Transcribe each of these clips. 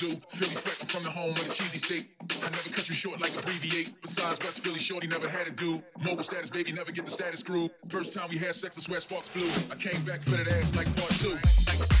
do. Philly fleck, I'm from the home of the cheesy steak. I never cut you short like abbreviate. Besides West Philly, shorty never had a do. Mobile status, baby, never get the status screw. First time we had sex, I swear sparks flew. I came back for that ass like part two.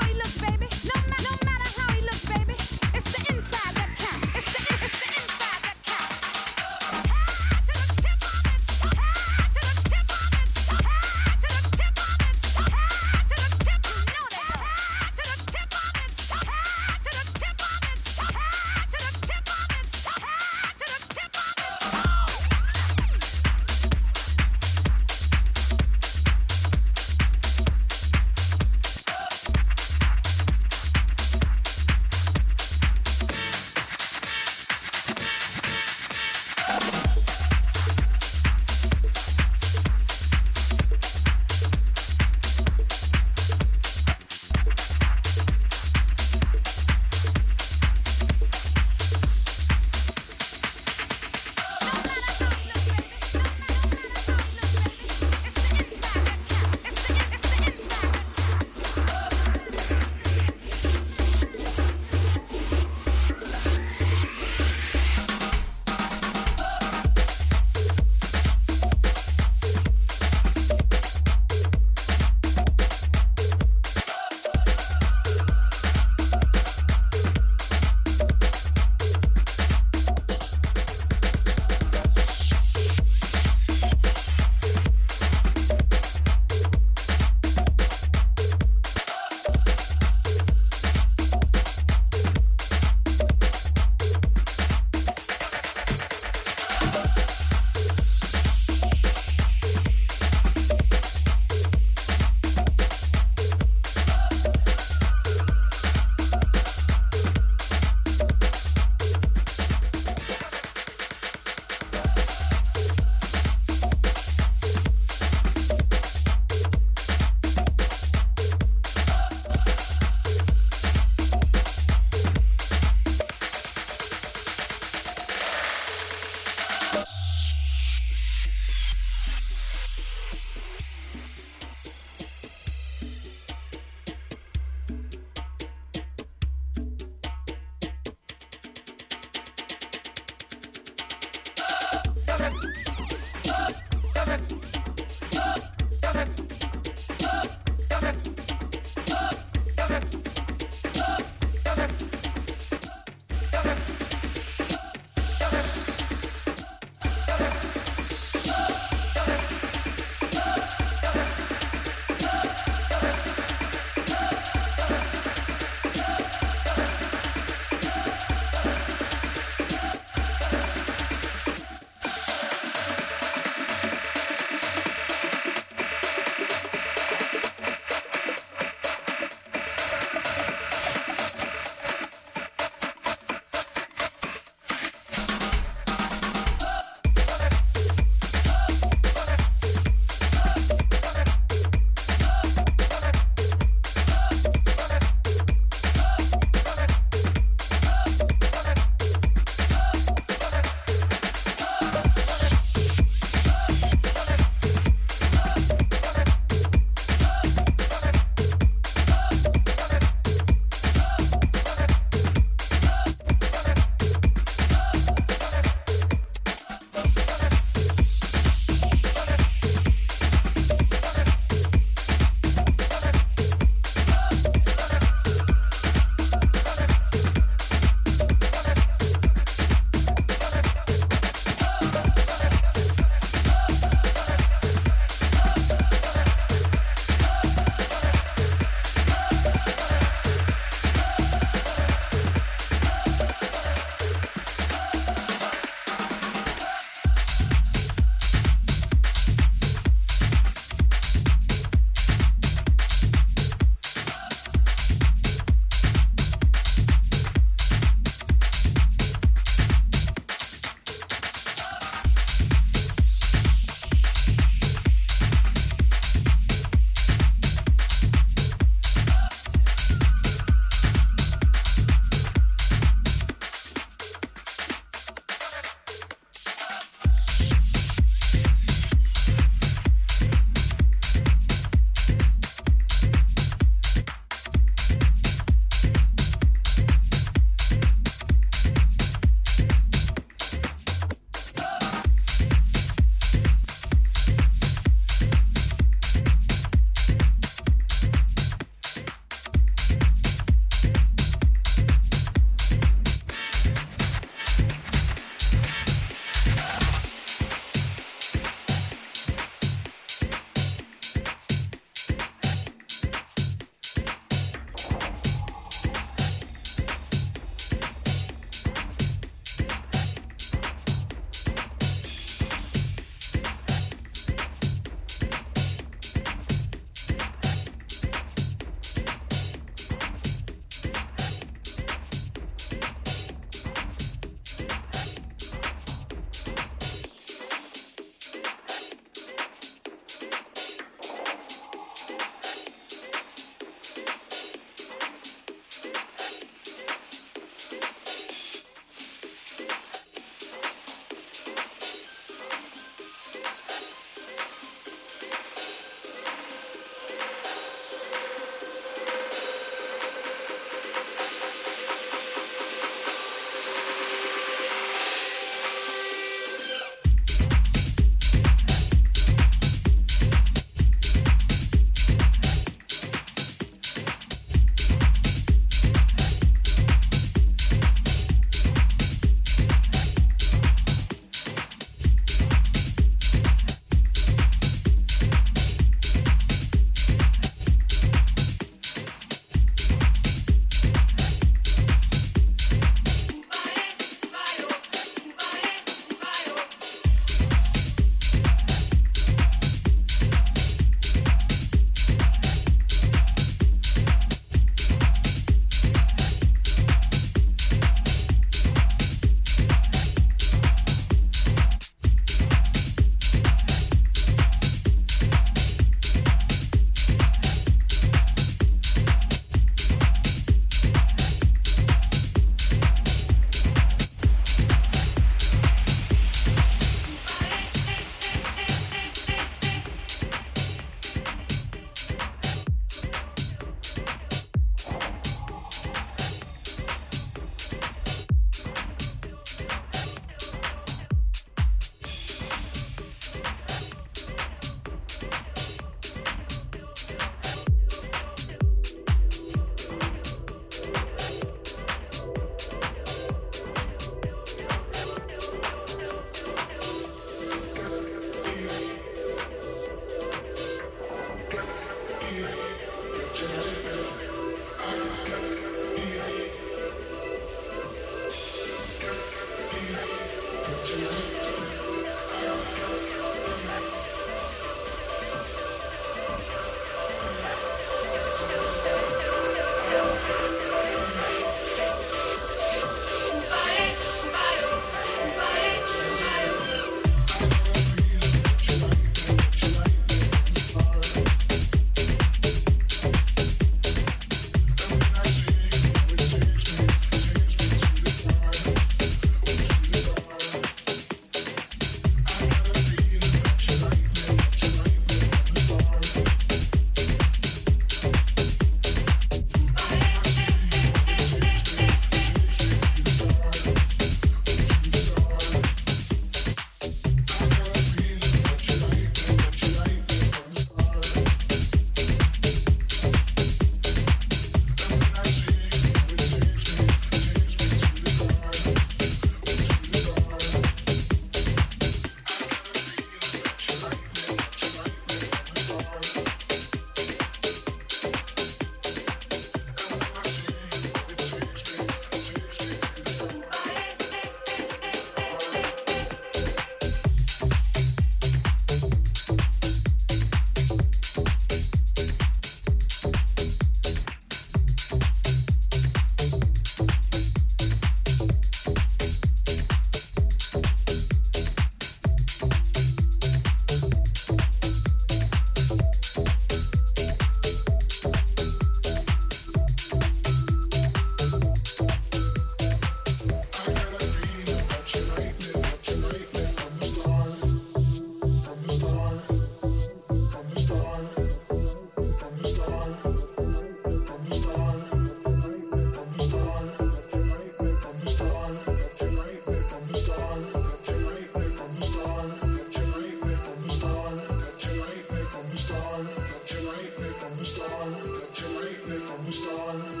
starting,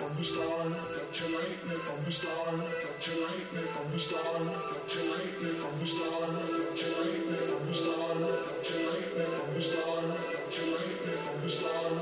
from the start. that from the starting, that from the starting, that from the starting, that from the starting, that from the starting, that from the starting.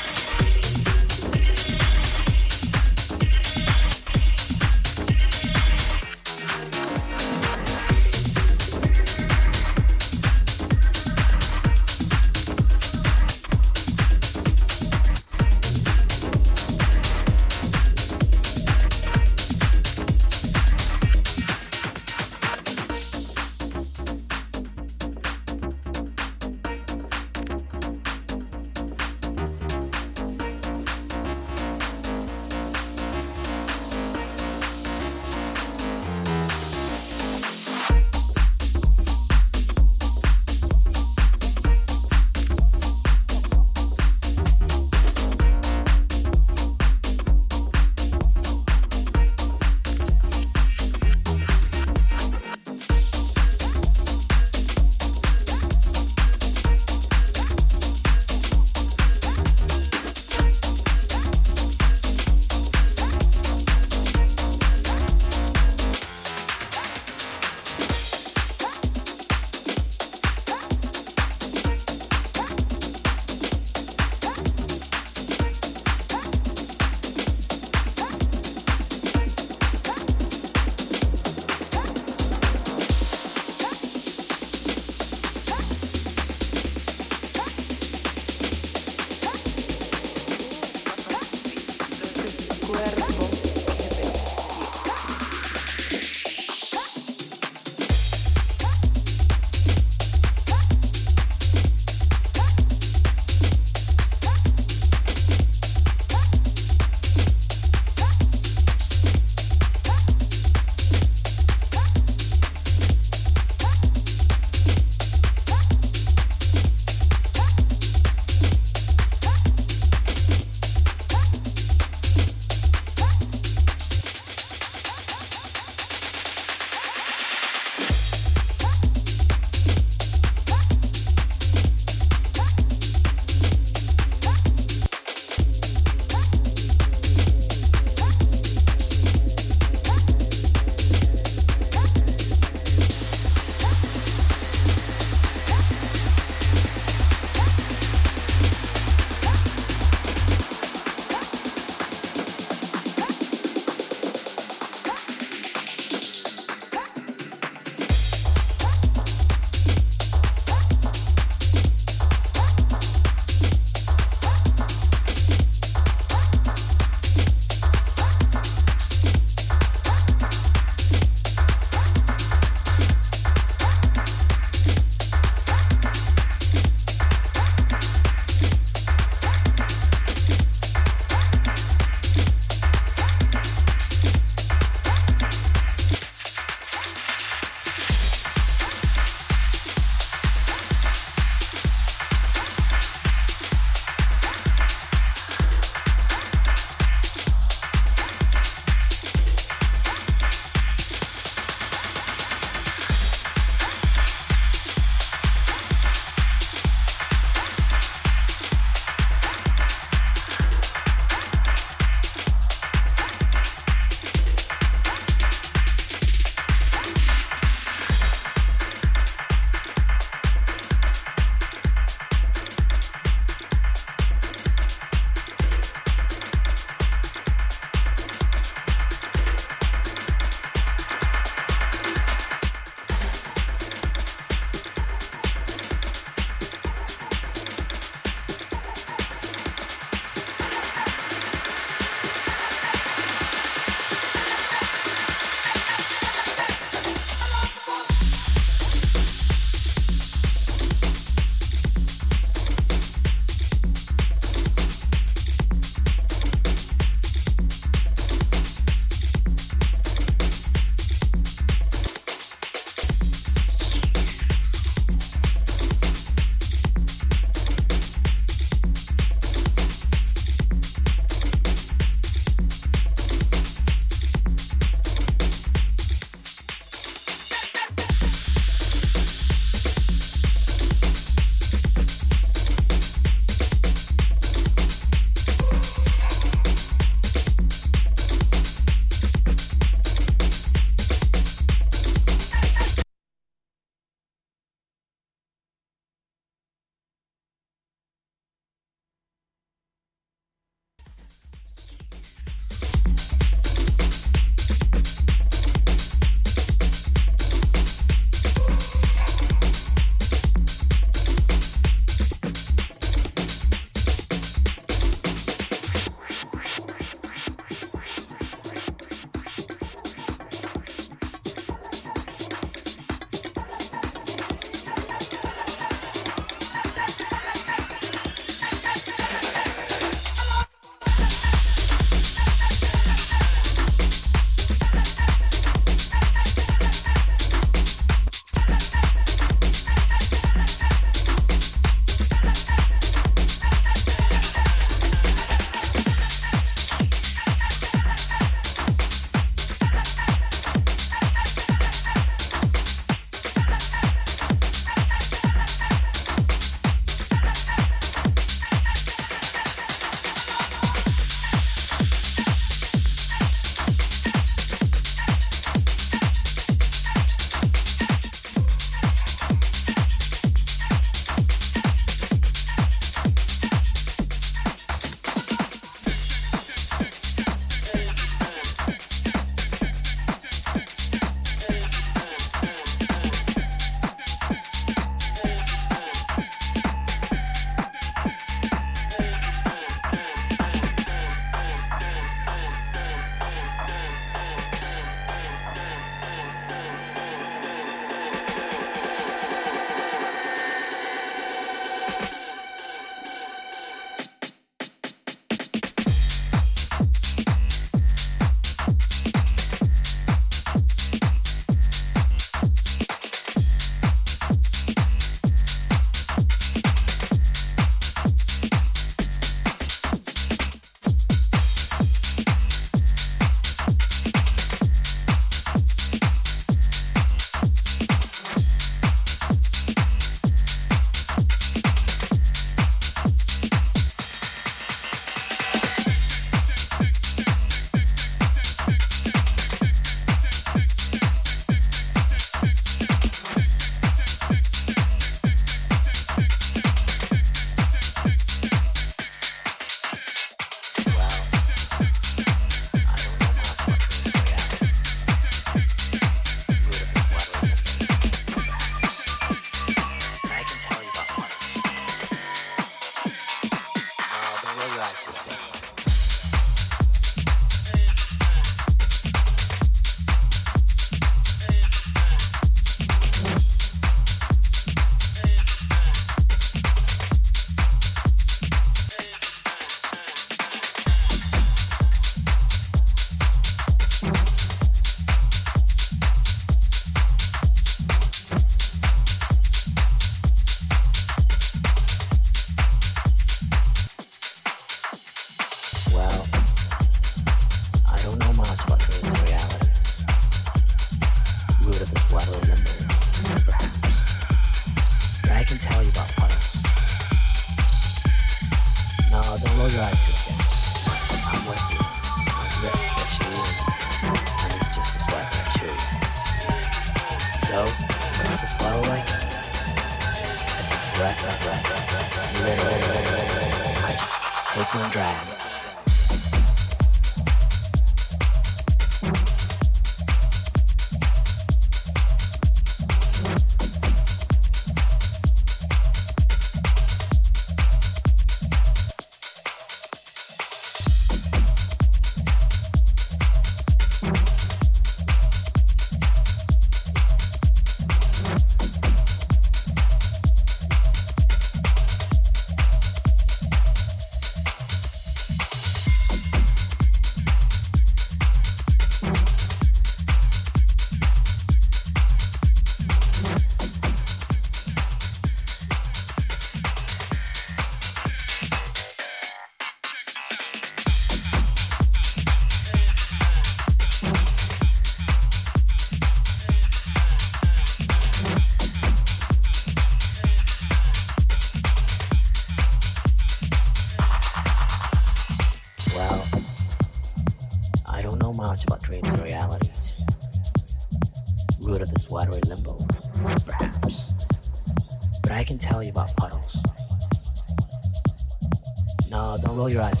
your eyes.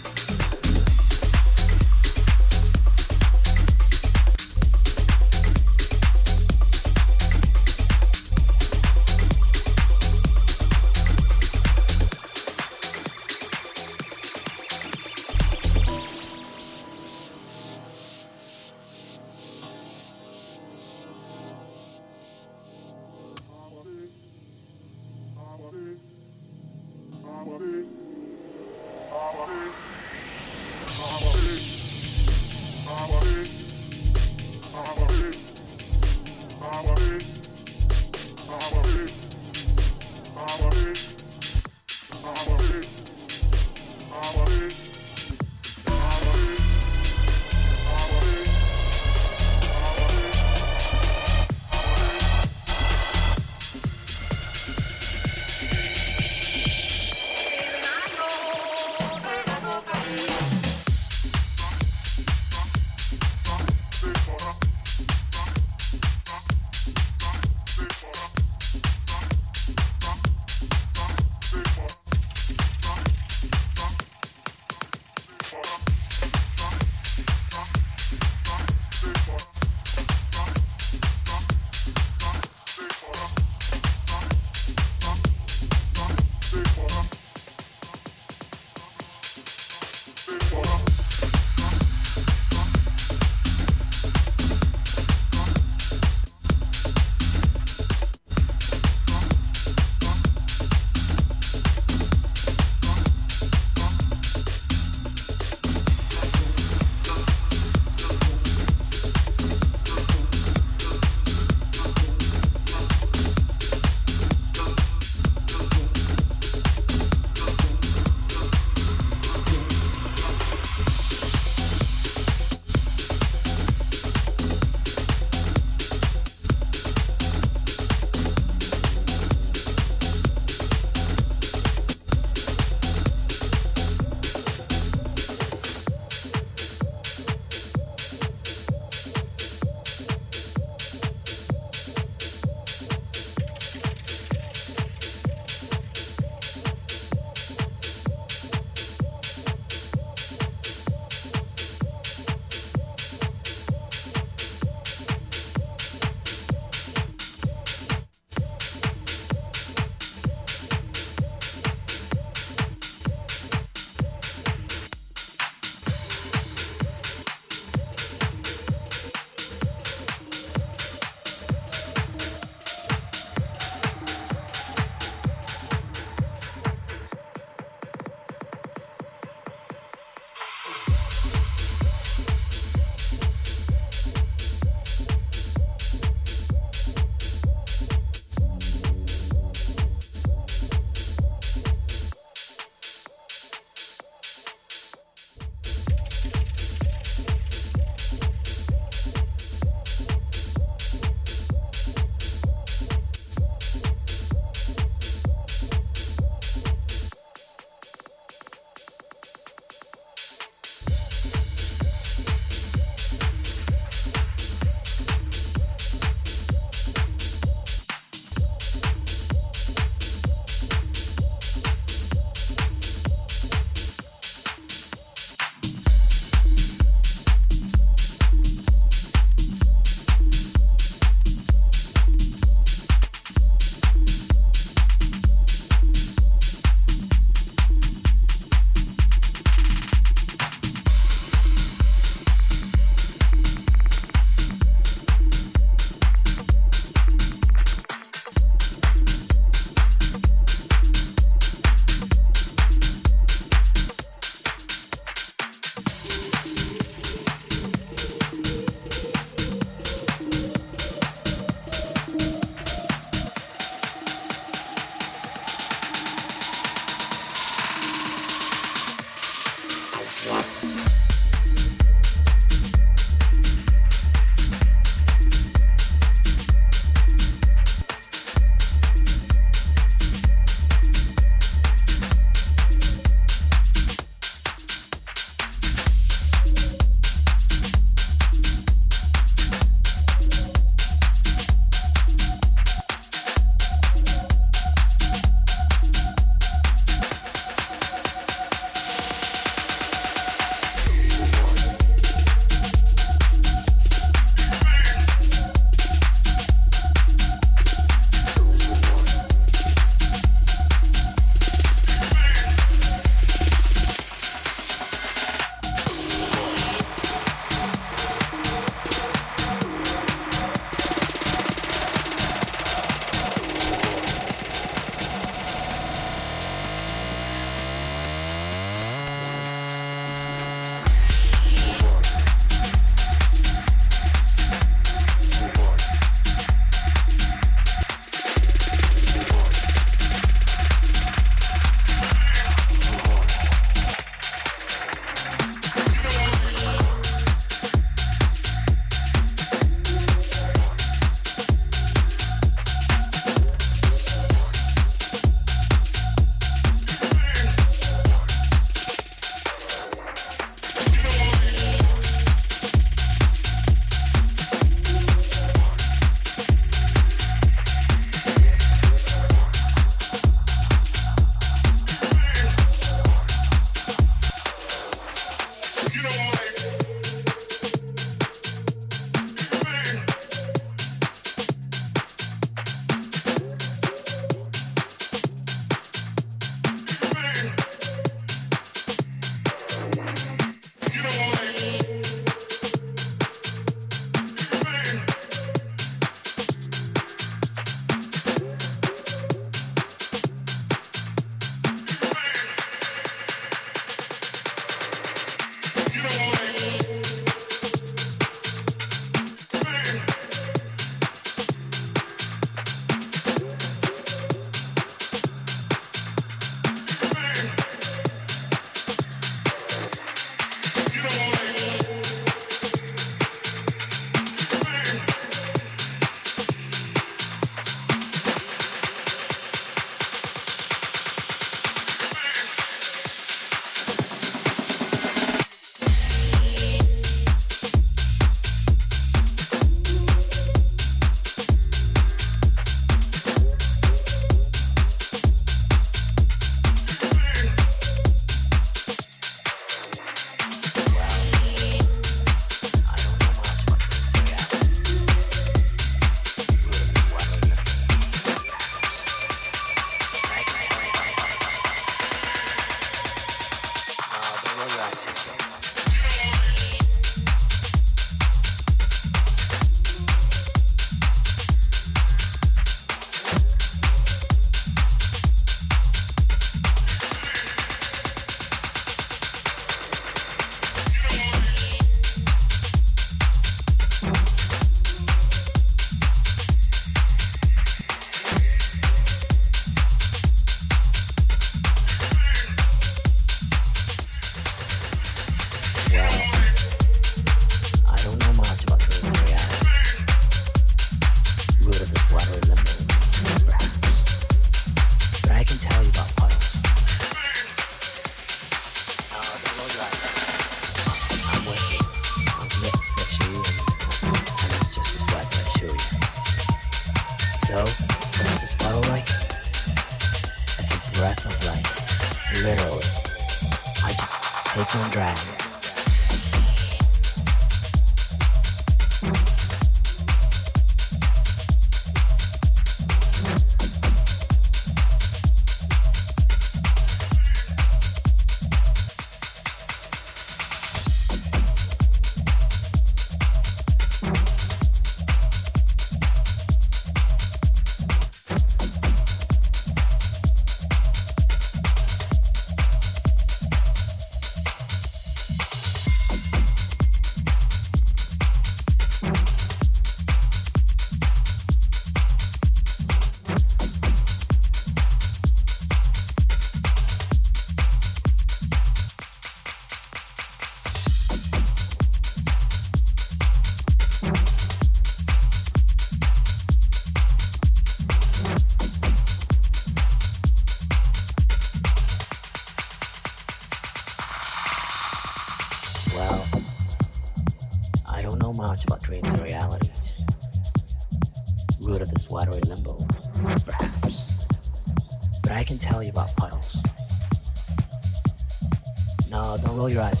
Right.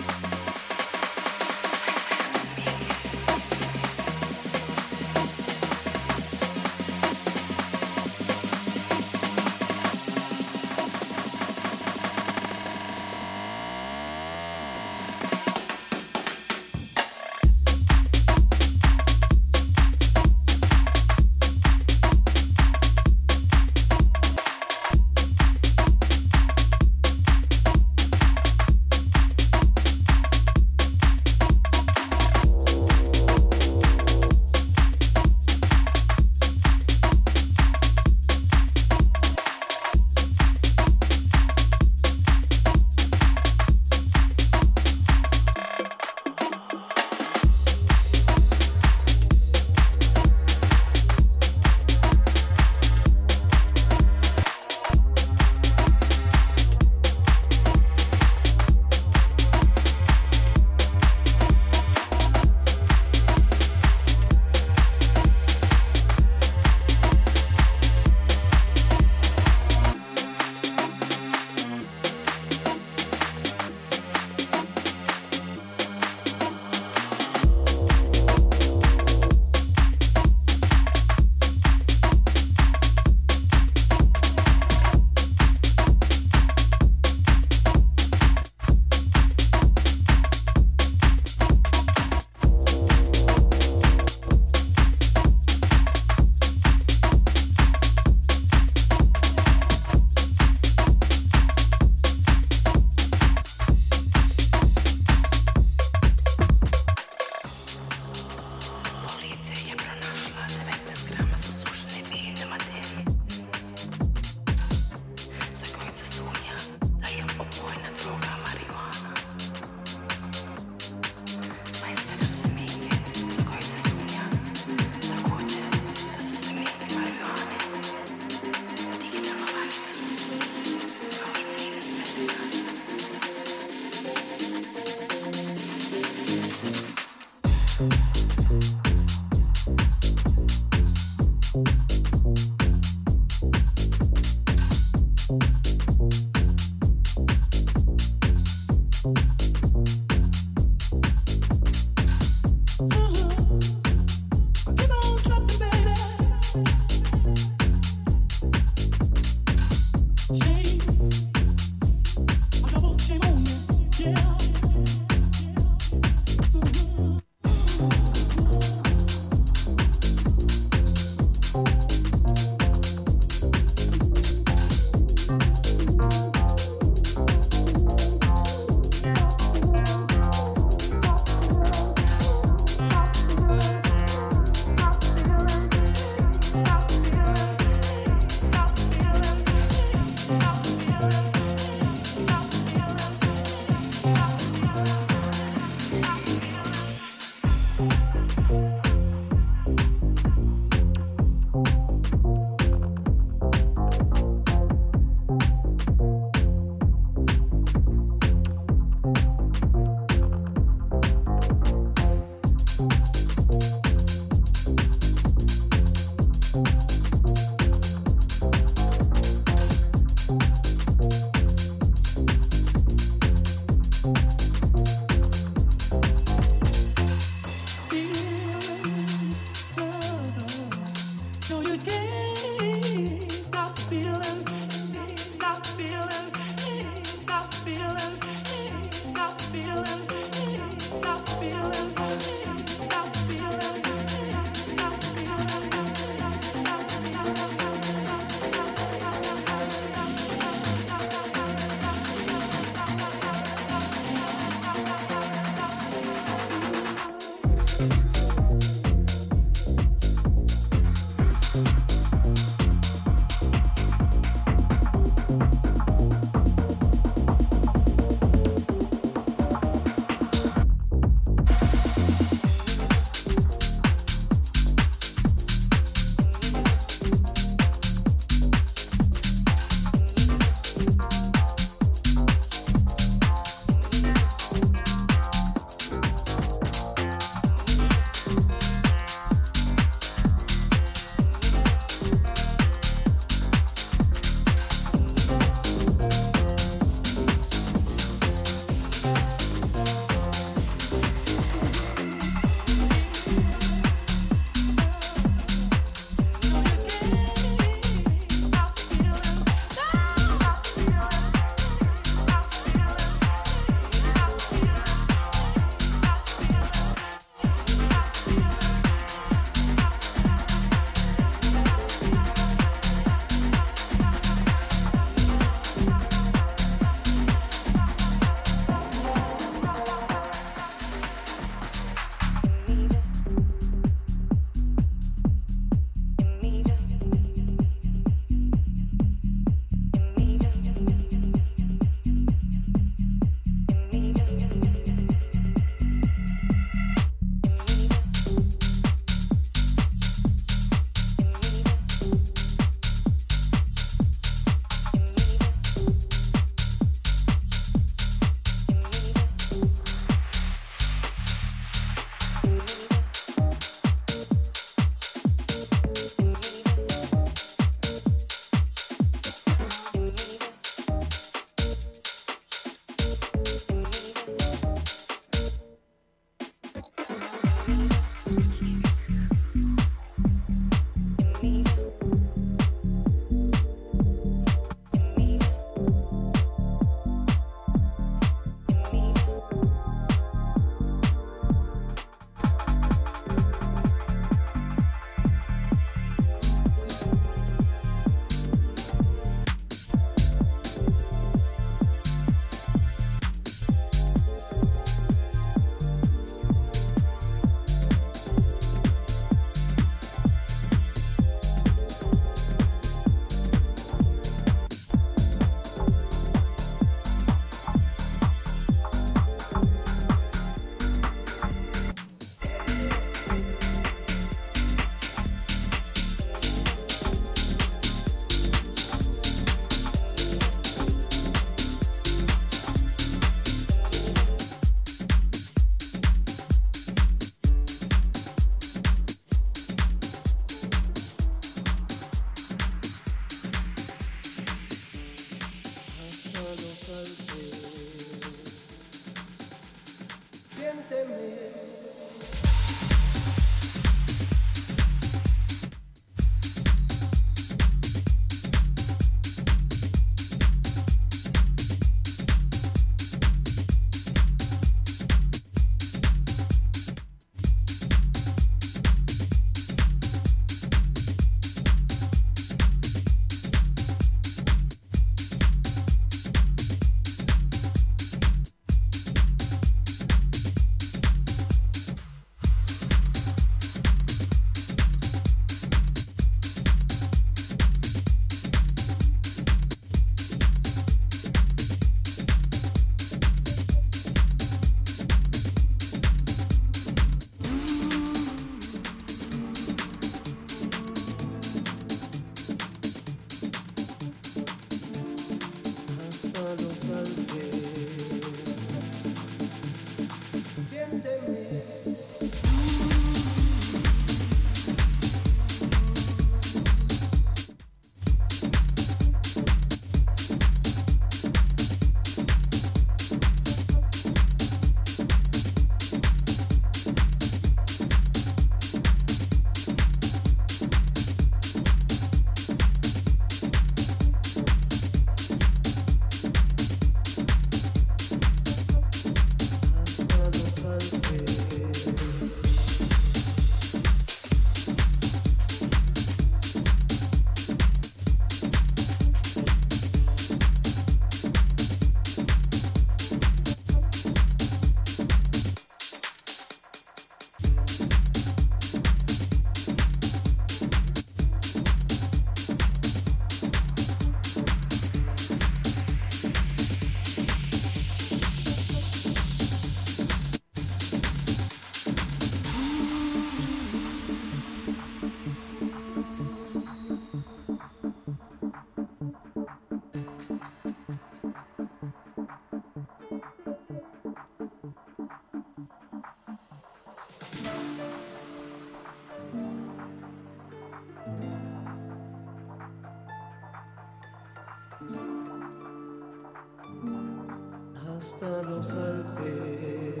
hasta los Alpes.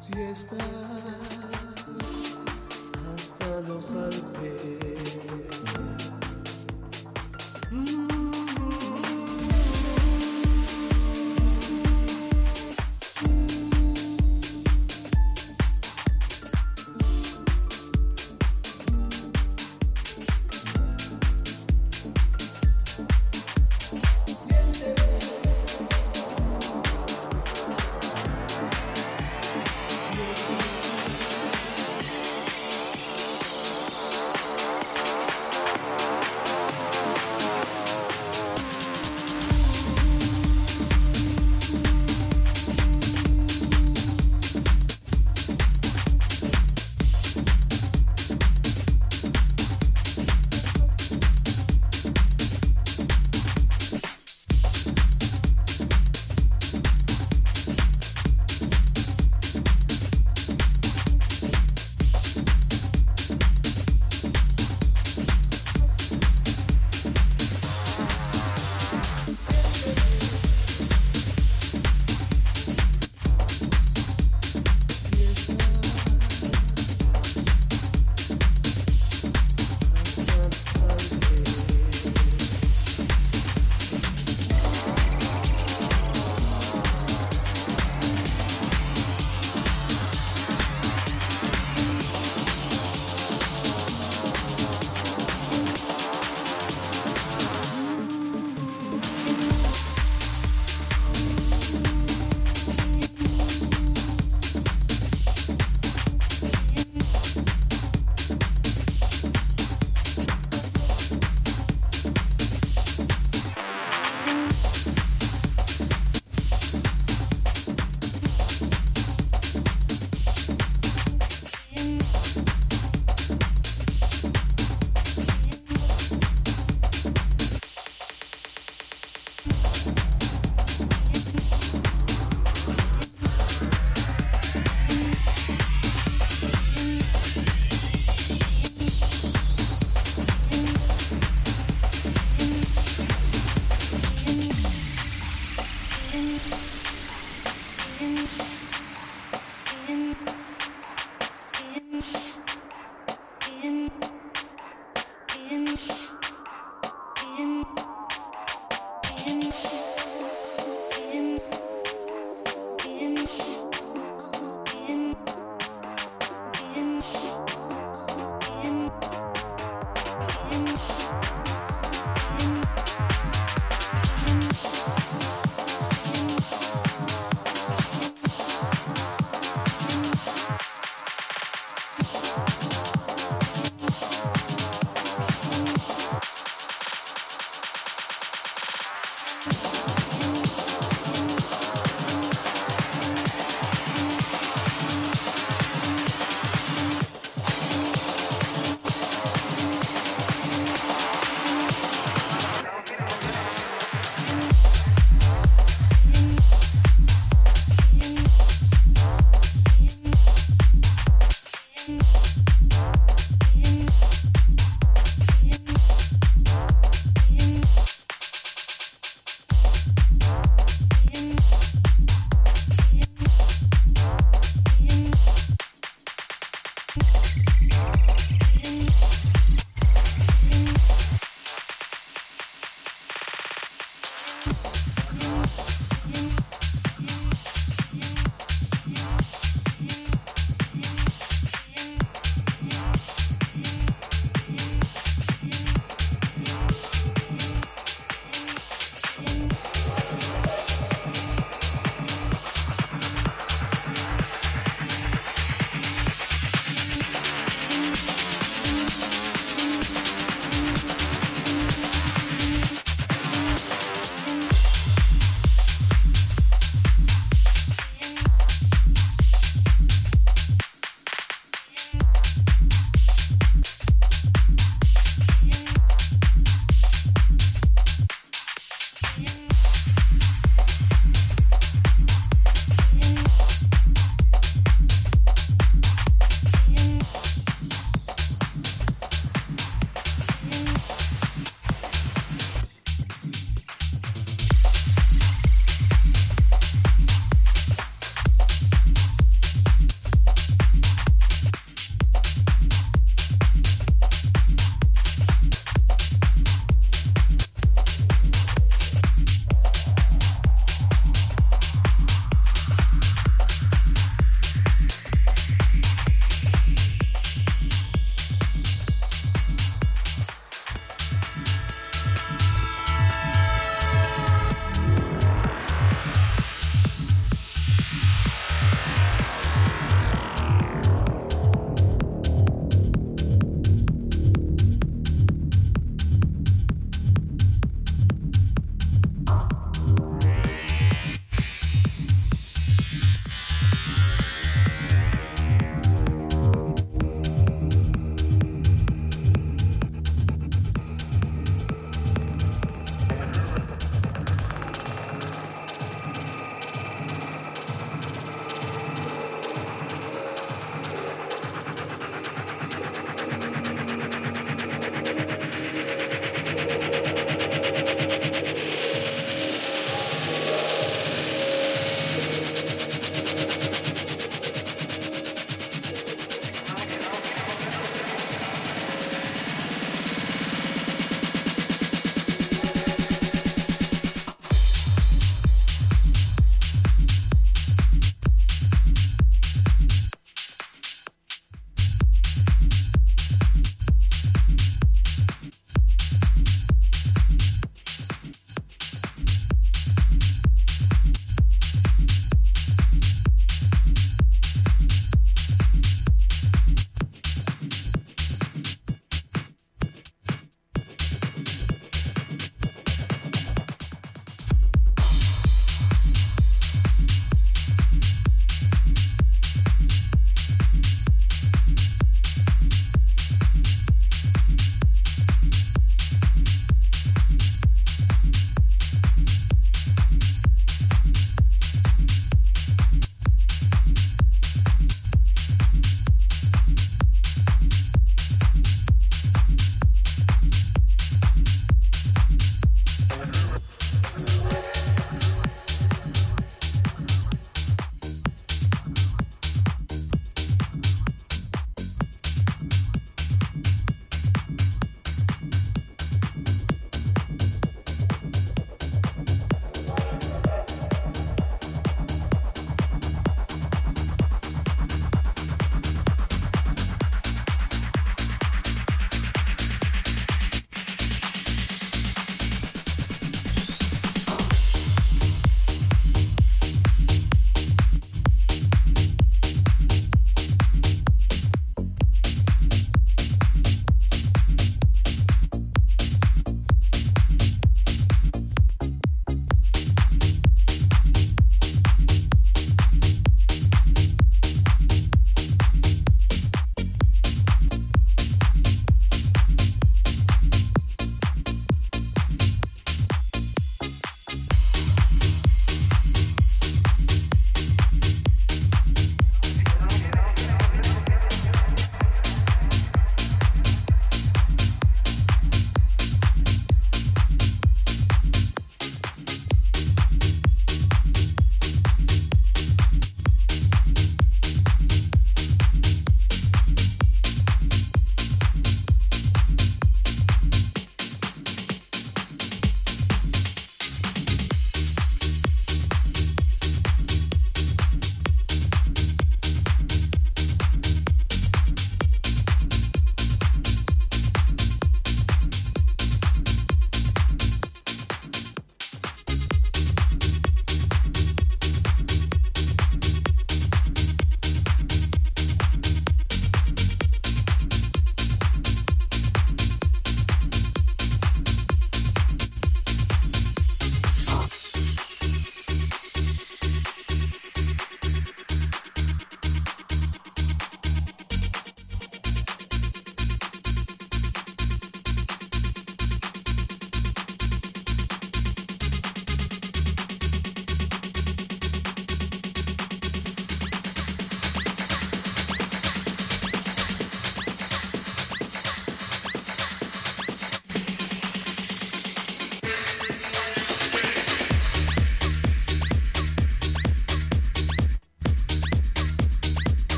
Siesta hasta los Alpes.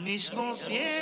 Mismo tiempo